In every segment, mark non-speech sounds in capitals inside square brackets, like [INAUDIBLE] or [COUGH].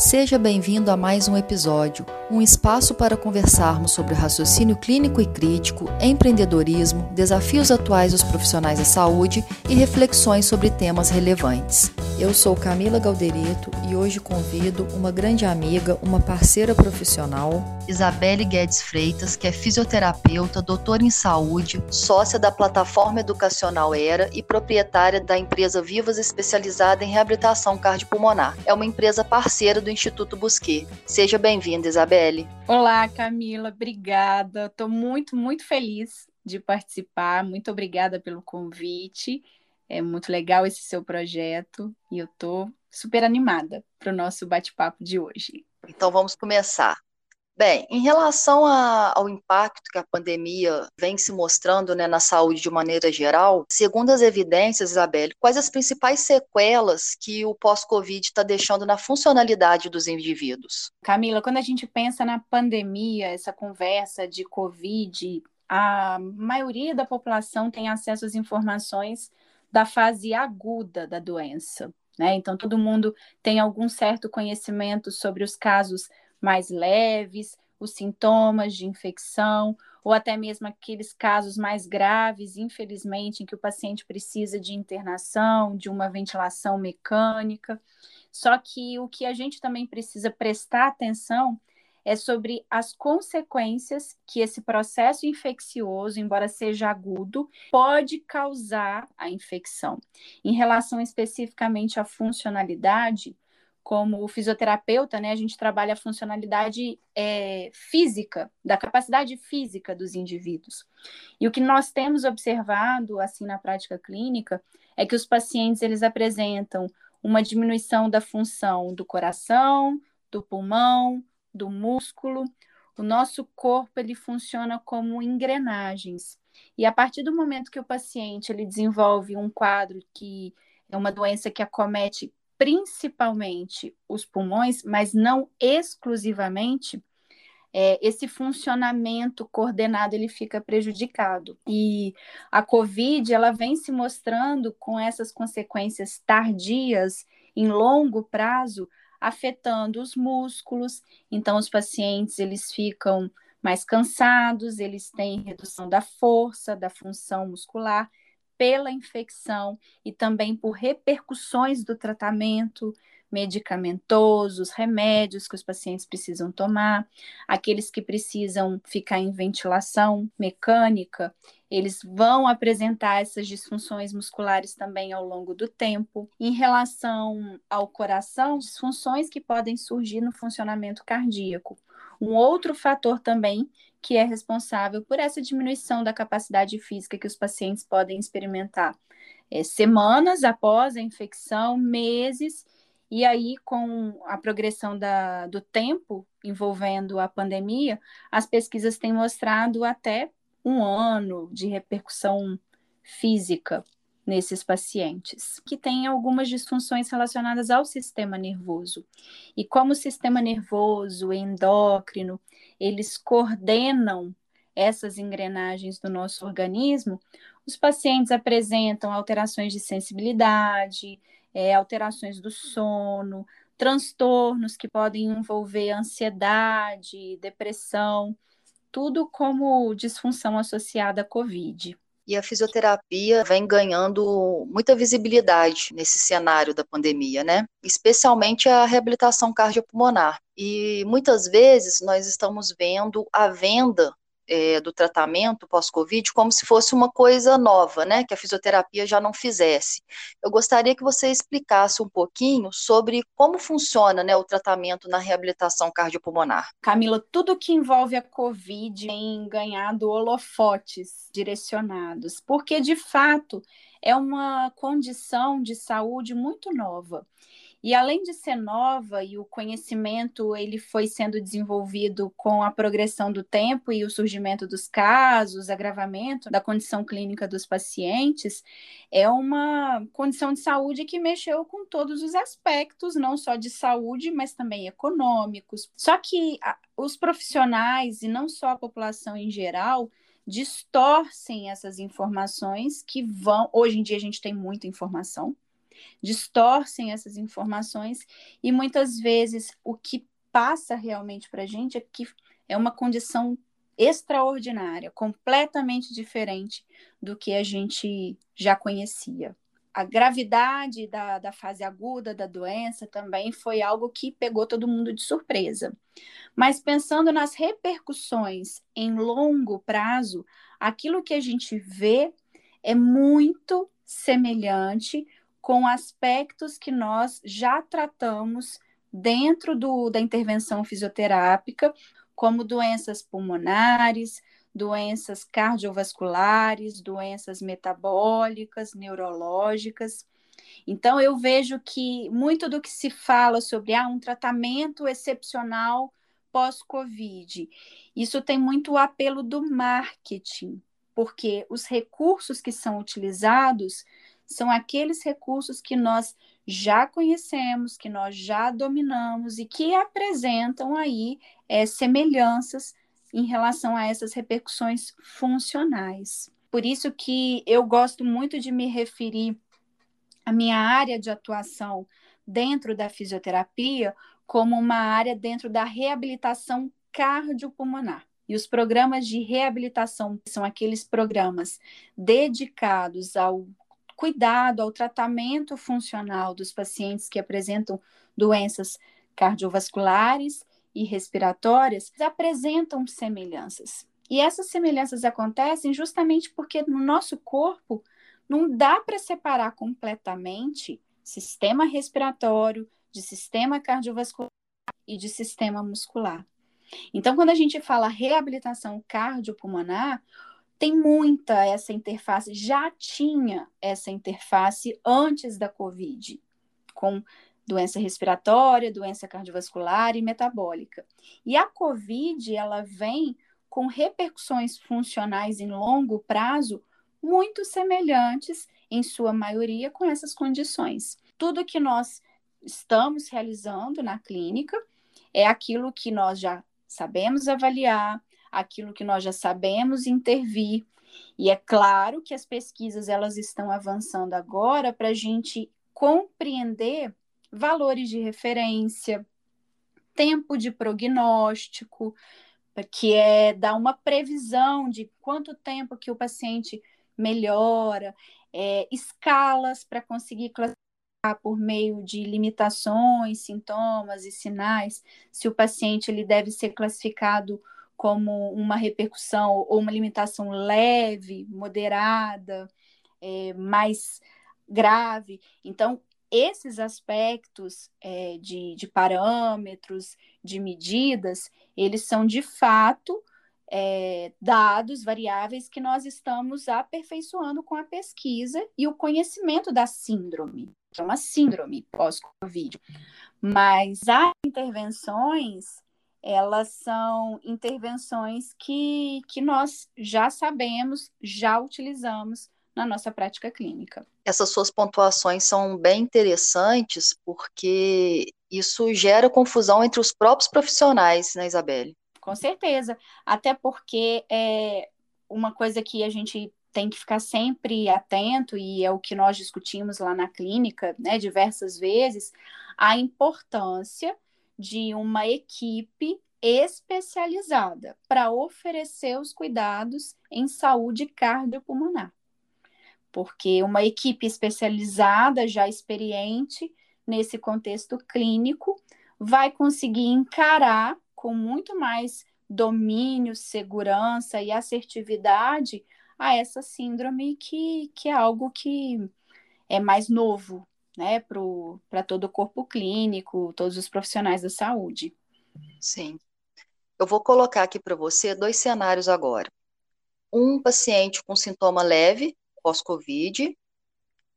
Seja bem-vindo a mais um episódio, um espaço para conversarmos sobre raciocínio clínico e crítico, empreendedorismo, desafios atuais dos profissionais da saúde e reflexões sobre temas relevantes. Eu sou Camila Galderito e hoje convido uma grande amiga, uma parceira profissional, Isabelle Guedes Freitas, que é fisioterapeuta, doutora em saúde, sócia da plataforma educacional ERA e proprietária da empresa Vivas especializada em reabilitação cardiopulmonar. É uma empresa parceira do Instituto Busquet. Seja bem-vinda, Isabelle. Olá, Camila, obrigada. Estou muito, muito feliz de participar. Muito obrigada pelo convite. É muito legal esse seu projeto e eu estou super animada para o nosso bate-papo de hoje. Então vamos começar. Bem, em relação a, ao impacto que a pandemia vem se mostrando né, na saúde de maneira geral, segundo as evidências, Isabelle, quais as principais sequelas que o pós-Covid está deixando na funcionalidade dos indivíduos? Camila, quando a gente pensa na pandemia, essa conversa de Covid, a maioria da população tem acesso às informações da fase aguda da doença. Né? Então, todo mundo tem algum certo conhecimento sobre os casos mais leves, os sintomas de infecção, ou até mesmo aqueles casos mais graves, infelizmente, em que o paciente precisa de internação, de uma ventilação mecânica. Só que o que a gente também precisa prestar atenção é sobre as consequências que esse processo infeccioso, embora seja agudo, pode causar a infecção. Em relação especificamente à funcionalidade, como fisioterapeuta, né, a gente trabalha a funcionalidade é, física, da capacidade física dos indivíduos. E o que nós temos observado, assim, na prática clínica, é que os pacientes, eles apresentam uma diminuição da função do coração, do pulmão, do músculo. O nosso corpo ele funciona como engrenagens. E a partir do momento que o paciente ele desenvolve um quadro que é uma doença que acomete principalmente os pulmões, mas não exclusivamente, é, esse funcionamento coordenado ele fica prejudicado. E a COVID ela vem se mostrando com essas consequências tardias em longo prazo afetando os músculos. Então, os pacientes eles ficam mais cansados, eles têm redução da força, da função muscular pela infecção e também por repercussões do tratamento medicamentosos, remédios que os pacientes precisam tomar, aqueles que precisam ficar em ventilação mecânica, eles vão apresentar essas disfunções musculares também ao longo do tempo. Em relação ao coração, disfunções que podem surgir no funcionamento cardíaco. Um outro fator também que é responsável por essa diminuição da capacidade física que os pacientes podem experimentar. É, semanas após a infecção, meses, e aí, com a progressão da, do tempo envolvendo a pandemia, as pesquisas têm mostrado até um ano de repercussão física nesses pacientes, que têm algumas disfunções relacionadas ao sistema nervoso. E como o sistema nervoso, endócrino, eles coordenam essas engrenagens do nosso organismo, os pacientes apresentam alterações de sensibilidade, é, alterações do sono, transtornos que podem envolver ansiedade, depressão tudo como disfunção associada à COVID. E a fisioterapia vem ganhando muita visibilidade nesse cenário da pandemia, né? Especialmente a reabilitação cardiopulmonar. E muitas vezes nós estamos vendo a venda é, do tratamento pós-Covid como se fosse uma coisa nova, né, que a fisioterapia já não fizesse. Eu gostaria que você explicasse um pouquinho sobre como funciona né, o tratamento na reabilitação cardiopulmonar. Camila, tudo que envolve a Covid tem ganhado holofotes direcionados, porque de fato é uma condição de saúde muito nova. E além de ser nova e o conhecimento ele foi sendo desenvolvido com a progressão do tempo e o surgimento dos casos, agravamento da condição clínica dos pacientes, é uma condição de saúde que mexeu com todos os aspectos, não só de saúde, mas também econômicos. Só que os profissionais e não só a população em geral distorcem essas informações que vão. Hoje em dia a gente tem muita informação distorcem essas informações e muitas vezes o que passa realmente para a gente é que é uma condição extraordinária, completamente diferente do que a gente já conhecia. A gravidade da, da fase aguda da doença também foi algo que pegou todo mundo de surpresa. Mas pensando nas repercussões em longo prazo, aquilo que a gente vê é muito semelhante com aspectos que nós já tratamos dentro do, da intervenção fisioterápica, como doenças pulmonares, doenças cardiovasculares, doenças metabólicas, neurológicas. Então, eu vejo que muito do que se fala sobre ah, um tratamento excepcional pós-Covid, isso tem muito o apelo do marketing, porque os recursos que são utilizados são aqueles recursos que nós já conhecemos, que nós já dominamos e que apresentam aí é, semelhanças em relação a essas repercussões funcionais. Por isso que eu gosto muito de me referir à minha área de atuação dentro da fisioterapia como uma área dentro da reabilitação cardiopulmonar. E os programas de reabilitação são aqueles programas dedicados ao cuidado, ao tratamento funcional dos pacientes que apresentam doenças cardiovasculares e respiratórias apresentam semelhanças. E essas semelhanças acontecem justamente porque no nosso corpo não dá para separar completamente sistema respiratório de sistema cardiovascular e de sistema muscular. Então, quando a gente fala reabilitação cardiopulmonar, tem muita essa interface, já tinha essa interface antes da COVID, com doença respiratória, doença cardiovascular e metabólica. E a COVID, ela vem com repercussões funcionais em longo prazo muito semelhantes, em sua maioria, com essas condições. Tudo que nós estamos realizando na clínica é aquilo que nós já sabemos avaliar, aquilo que nós já sabemos intervir. E é claro que as pesquisas elas estão avançando agora para a gente compreender valores de referência, tempo de prognóstico, que é dar uma previsão de quanto tempo que o paciente melhora, é, escalas para conseguir classificar por meio de limitações, sintomas e sinais, se o paciente ele deve ser classificado como uma repercussão ou uma limitação leve, moderada, é, mais grave. Então, esses aspectos é, de, de, parâmetros, de medidas, eles são de fato é, dados, variáveis que nós estamos aperfeiçoando com a pesquisa e o conhecimento da síndrome, é uma síndrome pós-Covid. Mas as intervenções, elas são intervenções que, que nós já sabemos, já utilizamos na nossa prática clínica. Essas suas pontuações são bem interessantes porque isso gera confusão entre os próprios profissionais, né, Isabelle? Com certeza, até porque é uma coisa que a gente tem que ficar sempre atento, e é o que nós discutimos lá na clínica, né, diversas vezes, a importância de uma equipe especializada para oferecer os cuidados em saúde cardiopulmonar. Porque uma equipe especializada, já experiente nesse contexto clínico, vai conseguir encarar com muito mais domínio, segurança e assertividade a essa síndrome que, que é algo que é mais novo né, para todo o corpo clínico, todos os profissionais da saúde. Sim. Eu vou colocar aqui para você dois cenários agora. Um paciente com sintoma leve, pós-Covid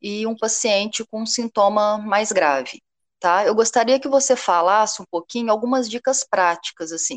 e um paciente com sintoma mais grave, tá? Eu gostaria que você falasse um pouquinho algumas dicas práticas, assim,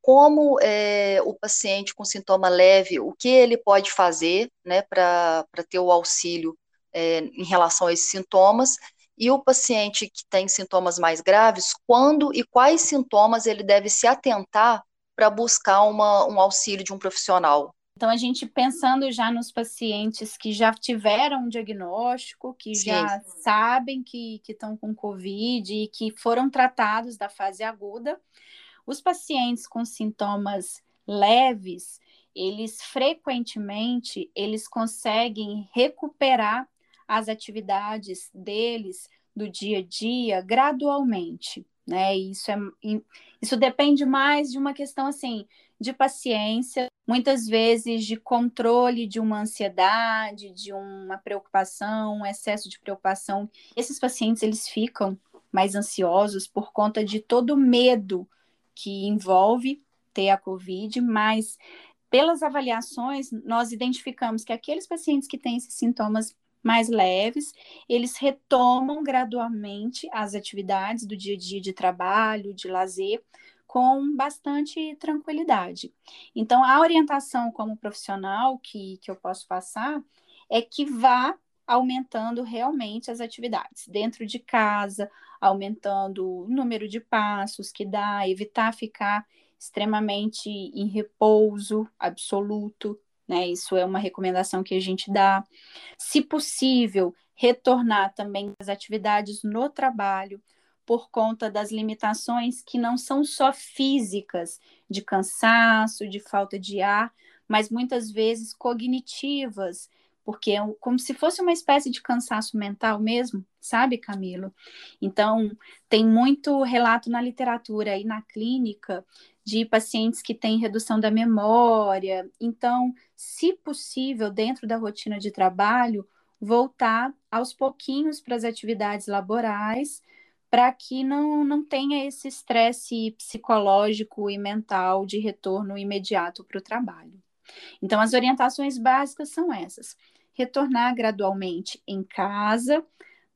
como é, o paciente com sintoma leve, o que ele pode fazer, né, para ter o auxílio é, em relação a esses sintomas, e o paciente que tem sintomas mais graves, quando e quais sintomas ele deve se atentar para buscar uma, um auxílio de um profissional Então, a gente pensando já nos pacientes que já tiveram um diagnóstico, que Sim. já sabem que estão com Covid e que foram tratados da fase aguda, os pacientes com sintomas leves, eles frequentemente eles conseguem recuperar as atividades deles do dia a dia gradualmente, né? Isso é isso depende mais de uma questão assim de paciência, muitas vezes de controle de uma ansiedade, de uma preocupação, um excesso de preocupação. Esses pacientes eles ficam mais ansiosos por conta de todo o medo que envolve ter a COVID, mas pelas avaliações nós identificamos que aqueles pacientes que têm esses sintomas mais leves, eles retomam gradualmente as atividades do dia a dia de trabalho, de lazer, com bastante tranquilidade. Então, a orientação como profissional que, que eu posso passar é que vá aumentando realmente as atividades dentro de casa, aumentando o número de passos que dá, evitar ficar extremamente em repouso absoluto, né? Isso é uma recomendação que a gente dá. Se possível, retornar também às atividades no trabalho, por conta das limitações que não são só físicas, de cansaço, de falta de ar, mas muitas vezes cognitivas, porque é como se fosse uma espécie de cansaço mental mesmo, sabe, Camilo? Então, tem muito relato na literatura e na clínica de pacientes que têm redução da memória. Então, se possível, dentro da rotina de trabalho, voltar aos pouquinhos para as atividades laborais, para que não, não tenha esse estresse psicológico e mental de retorno imediato para o trabalho. Então, as orientações básicas são essas: retornar gradualmente em casa,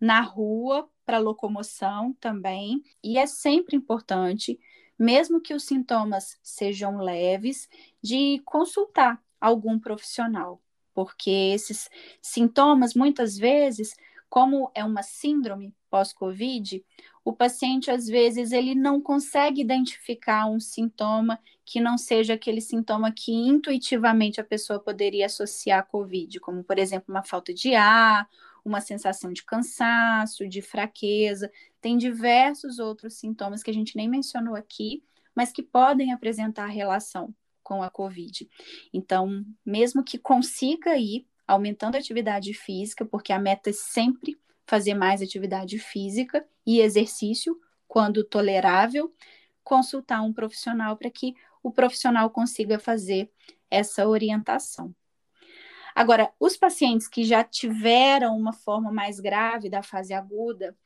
na rua, para locomoção também, e é sempre importante mesmo que os sintomas sejam leves, de consultar algum profissional, porque esses sintomas, muitas vezes, como é uma síndrome pós-Covid, o paciente, às vezes, ele não consegue identificar um sintoma que não seja aquele sintoma que intuitivamente a pessoa poderia associar à Covid, como, por exemplo, uma falta de ar, uma sensação de cansaço, de fraqueza. Tem diversos outros sintomas que a gente nem mencionou aqui, mas que podem apresentar relação com a COVID. Então, mesmo que consiga ir aumentando a atividade física, porque a meta é sempre fazer mais atividade física e exercício, quando tolerável, consultar um profissional para que o profissional consiga fazer essa orientação. Agora, os pacientes que já tiveram uma forma mais grave da fase aguda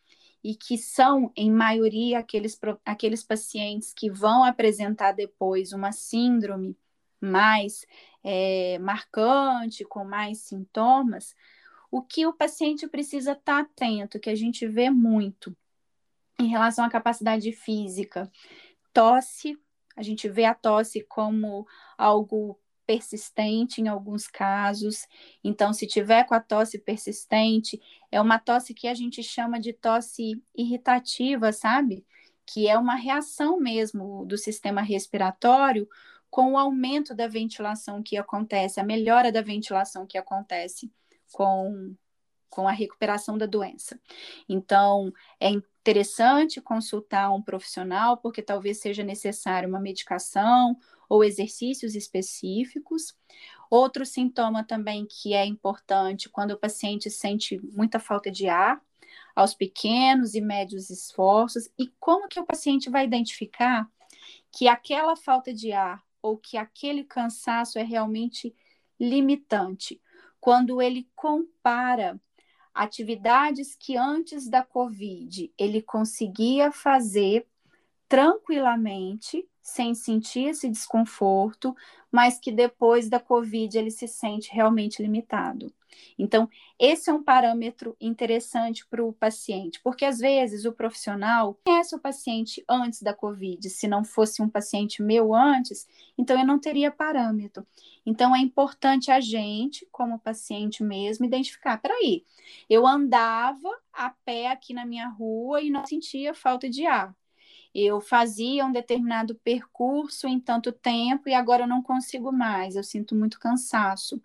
e que são, em maioria, aqueles, aqueles pacientes que vão apresentar depois uma síndrome mais é, marcante, com mais sintomas, o que o paciente precisa estar atento, que a gente vê muito em relação à capacidade física. Tosse, a gente vê a tosse como algo persistente em alguns casos. Então, se tiver com a tosse persistente, é uma tosse que a gente chama de tosse irritativa, sabe? Que é uma reação mesmo do sistema respiratório com o aumento da ventilação que acontece, a melhora da ventilação que acontece com, com a recuperação da doença. Então, é interessante consultar um profissional, porque talvez seja necessário uma medicação ou exercícios específicos. Outro sintoma também que é importante quando o paciente sente muita falta de ar, aos pequenos e médios esforços, e como que o paciente vai identificar que aquela falta de ar ou que aquele cansaço é realmente limitante, quando ele compara atividades que antes da Covid ele conseguia fazer tranquilamente sem sentir esse desconforto, mas que depois da Covid ele se sente realmente limitado. Então, esse é um parâmetro interessante para o paciente, porque às vezes o profissional conhece o paciente antes da Covid. Se não fosse um paciente meu antes, então eu não teria parâmetro. Então, é importante a gente, como paciente mesmo, identificar: peraí, eu andava a pé aqui na minha rua e não sentia falta de ar eu fazia um determinado percurso em tanto tempo e agora eu não consigo mais, eu sinto muito cansaço.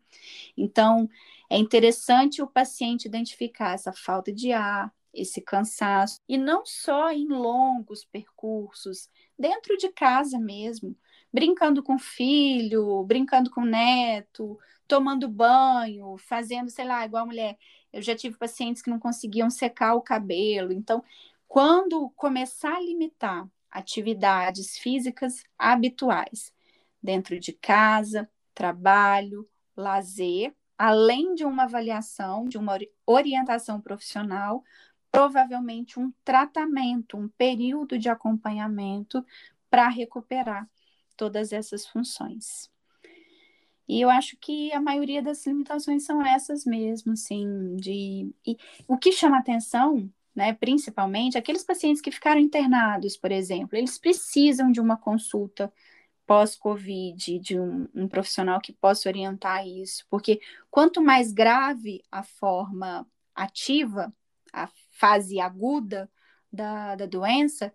Então, é interessante o paciente identificar essa falta de ar, esse cansaço, e não só em longos percursos, dentro de casa mesmo, brincando com o filho, brincando com o neto, tomando banho, fazendo, sei lá, igual a mulher. Eu já tive pacientes que não conseguiam secar o cabelo. Então, quando começar a limitar atividades físicas habituais dentro de casa, trabalho, lazer, além de uma avaliação, de uma orientação profissional, provavelmente um tratamento, um período de acompanhamento para recuperar todas essas funções. E eu acho que a maioria das limitações são essas mesmo, assim, de e o que chama atenção, né, principalmente aqueles pacientes que ficaram internados, por exemplo, eles precisam de uma consulta pós-Covid, de um, um, profissional que possa orientar isso, porque quanto mais grave a forma ativa, a fase aguda da, da doença,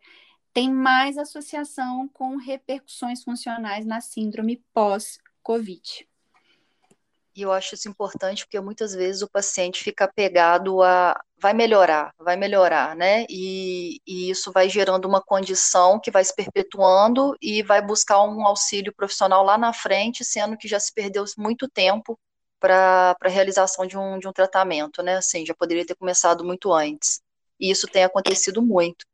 tem mais associação com repercussões funcionais na síndrome pós-Covid. E eu acho isso importante porque muitas vezes o paciente fica apegado a vai melhorar, vai melhorar, né? E, e, isso vai gerando uma condição que vai se perpetuando e vai buscar um auxílio profissional lá na frente, sendo que já se perdeu muito tempo para a realização de um, de um tratamento, né? Assim, já poderia ter começado muito antes. E isso tem acontecido muito.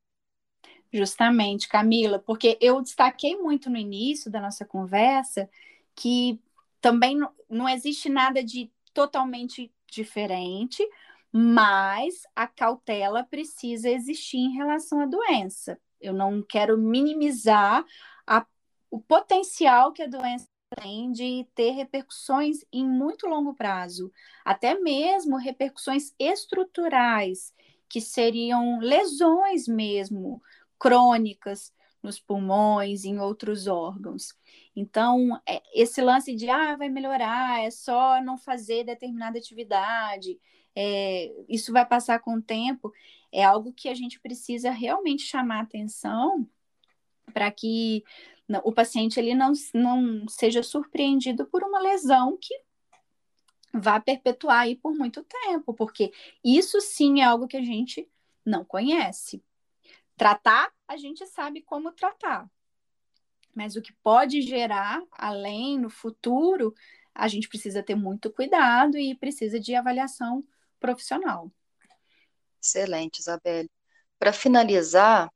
Justamente, Camila, porque eu destaquei muito no início da nossa conversa que também não, existe nada de totalmente diferente, mas a cautela precisa existir em relação à doença. Eu não quero minimizar a, o potencial que a doença tem de ter repercussões em muito longo prazo, até mesmo repercussões estruturais, que seriam lesões mesmo crônicas nos pulmões, em outros órgãos. Então, é, esse lance de ah, vai melhorar, é só não fazer determinada atividade, é, isso vai passar com o tempo, é algo que a gente precisa realmente chamar atenção para que o paciente ele não, não seja surpreendido por uma lesão que vá perpetuar aí por muito tempo, porque isso sim é algo que a gente não conhece. Tratar, a gente sabe como tratar, mas o que pode gerar além no futuro, a gente precisa ter muito cuidado e precisa de avaliação profissional. Excelente, Isabelle. Para finalizar,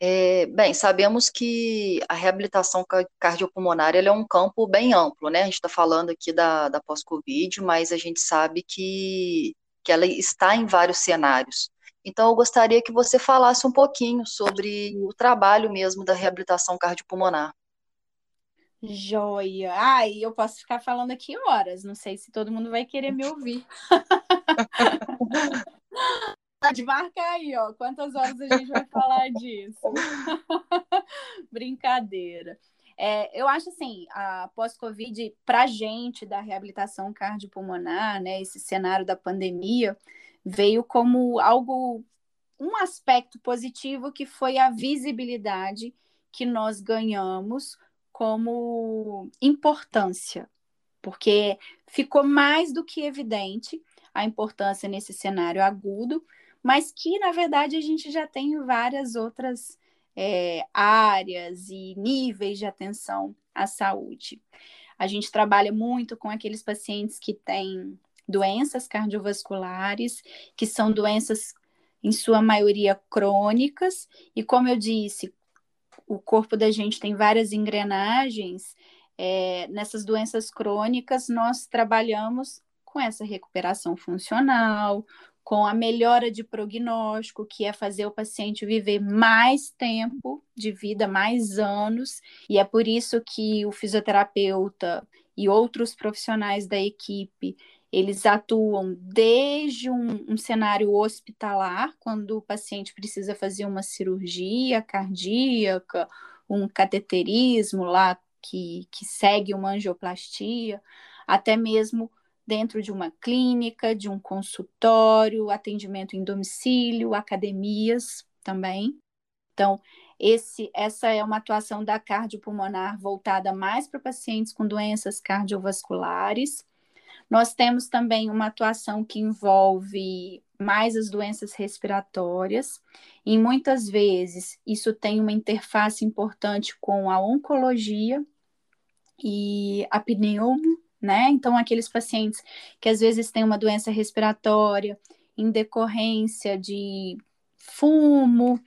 é, bem, sabemos que a reabilitação cardiopulmonar é um campo bem amplo, né? A gente está falando aqui da, da pós-Covid, mas a gente sabe que, que ela está em vários cenários. Então, eu gostaria que você falasse um pouquinho sobre o trabalho mesmo da reabilitação cardiopulmonar. Joia! Ai, eu posso ficar falando aqui horas, não sei se todo mundo vai querer me ouvir. [LAUGHS] Pode marcar aí, ó. Quantas horas a gente vai falar disso? [LAUGHS] Brincadeira. É, eu acho assim, a pós-Covid, para gente da reabilitação cardiopulmonar, né, esse cenário da pandemia, veio como algo, um aspecto positivo que foi a visibilidade que nós ganhamos como importância, porque ficou mais do que evidente a importância nesse cenário agudo mas que, na verdade, a gente já tem várias outras é, áreas e níveis de atenção à saúde. A gente trabalha muito com aqueles pacientes que têm doenças cardiovasculares, que são doenças, em sua maioria, crônicas, e como eu disse, o corpo da gente tem várias engrenagens. É, nessas doenças crônicas, nós trabalhamos com essa recuperação funcional, com a melhora de prognóstico, que é fazer o paciente viver mais tempo de vida, mais anos, e é por isso que o fisioterapeuta e outros profissionais da equipe eles atuam desde um, um, cenário hospitalar, quando o paciente precisa fazer uma cirurgia cardíaca, um cateterismo lá que, que segue uma angioplastia, até mesmo dentro de uma clínica, de um consultório, atendimento em domicílio, academias também. Então, Esse, essa é uma atuação da cardiopulmonar voltada mais para pacientes com doenças cardiovasculares. Nós temos também uma atuação que envolve mais as doenças respiratórias, e muitas vezes isso tem uma interface importante com a oncologia e a pneumo, né? Então, aqueles pacientes que às vezes têm uma doença respiratória em decorrência de fumo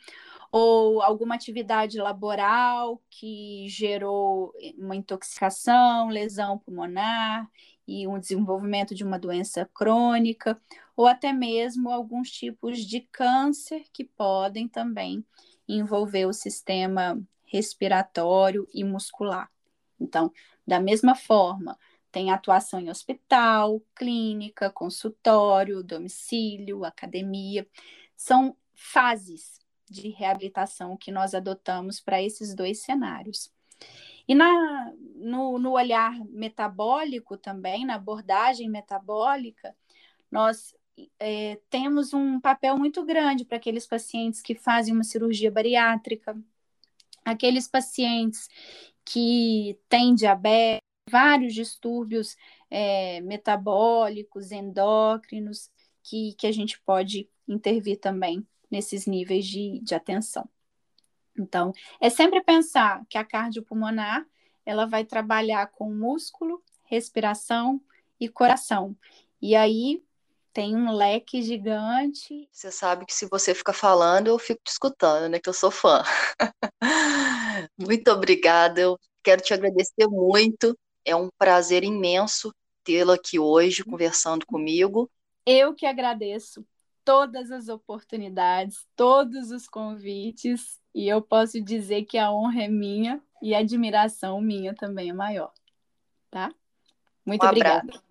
ou alguma atividade laboral que gerou uma intoxicação, lesão pulmonar e um desenvolvimento de uma doença crônica, ou até mesmo alguns tipos de câncer que podem também envolver o sistema respiratório e muscular. Então, da mesma forma, tem atuação em hospital, clínica, consultório, domicílio, academia. São fases de reabilitação que nós adotamos para esses dois cenários. E na, no, no olhar metabólico também, na abordagem metabólica, nós é, temos um papel muito grande para aqueles pacientes que fazem uma cirurgia bariátrica, aqueles pacientes que têm diabetes, vários distúrbios é, metabólicos, endócrinos, que, que a gente pode intervir também nesses níveis de, de atenção. Então, é sempre pensar que a cardiopulmonar ela vai trabalhar com músculo, respiração e coração. E aí tem um leque gigante. Você sabe que se você fica falando, eu fico te escutando, né? Que eu sou fã. [LAUGHS] muito obrigada. Eu quero te agradecer muito. É um prazer imenso tê-la aqui hoje conversando comigo. Eu que agradeço todas as oportunidades, todos os convites, e eu posso dizer que a honra é minha e a admiração minha também é maior. Tá? Muito um obrigada.